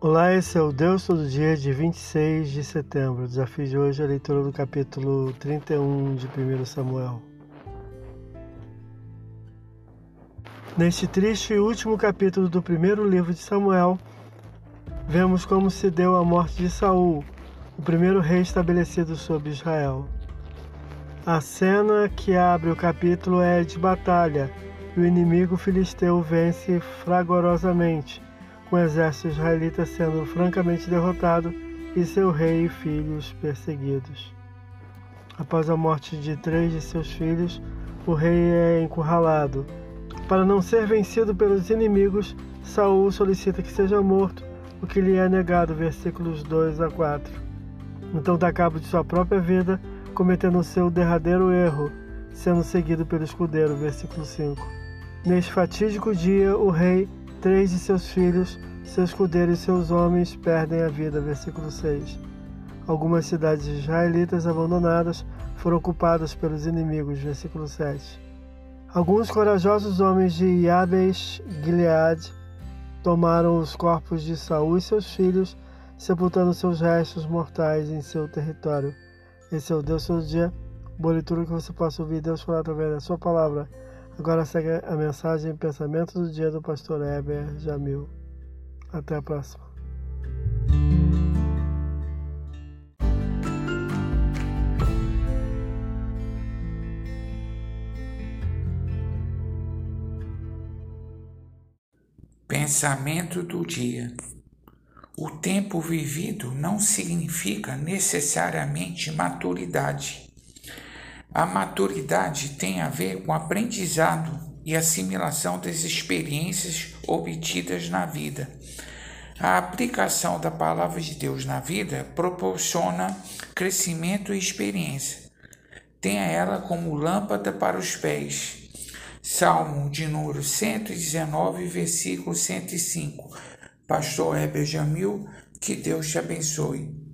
Olá, esse é o Deus Todo Dia de 26 de setembro. O desafio de hoje é a leitura do capítulo 31 de 1 Samuel. Neste triste e último capítulo do primeiro livro de Samuel, vemos como se deu a morte de Saul, o primeiro rei estabelecido sobre Israel. A cena que abre o capítulo é de batalha, e o inimigo filisteu vence fragorosamente o exército israelita sendo francamente derrotado e seu rei e filhos perseguidos. Após a morte de três de seus filhos, o rei é encurralado. Para não ser vencido pelos inimigos, Saul solicita que seja morto, o que lhe é negado, versículos 2 a 4. Então dá cabo de sua própria vida, cometendo seu derradeiro erro, sendo seguido pelo escudeiro, versículo 5. Neste fatídico dia, o rei Três de seus filhos, seus escudeiros e seus homens perdem a vida. Versículo 6. Algumas cidades israelitas abandonadas foram ocupadas pelos inimigos. Versículo 7. Alguns corajosos homens de Yabes Gilead tomaram os corpos de Saul e seus filhos, sepultando seus restos mortais em seu território. Esse é o Deus todo dia. Boa leitura que você possa ouvir Deus falar através da sua palavra Agora segue a mensagem Pensamento do Dia do Pastor Heber Jamil. Até a próxima. Pensamento do dia. O tempo vivido não significa necessariamente maturidade. A maturidade tem a ver com aprendizado e assimilação das experiências obtidas na vida. A aplicação da palavra de Deus na vida proporciona crescimento e experiência. Tenha ela como lâmpada para os pés. Salmo de número 119, versículo 105. Pastor Heber Jamil, que Deus te abençoe.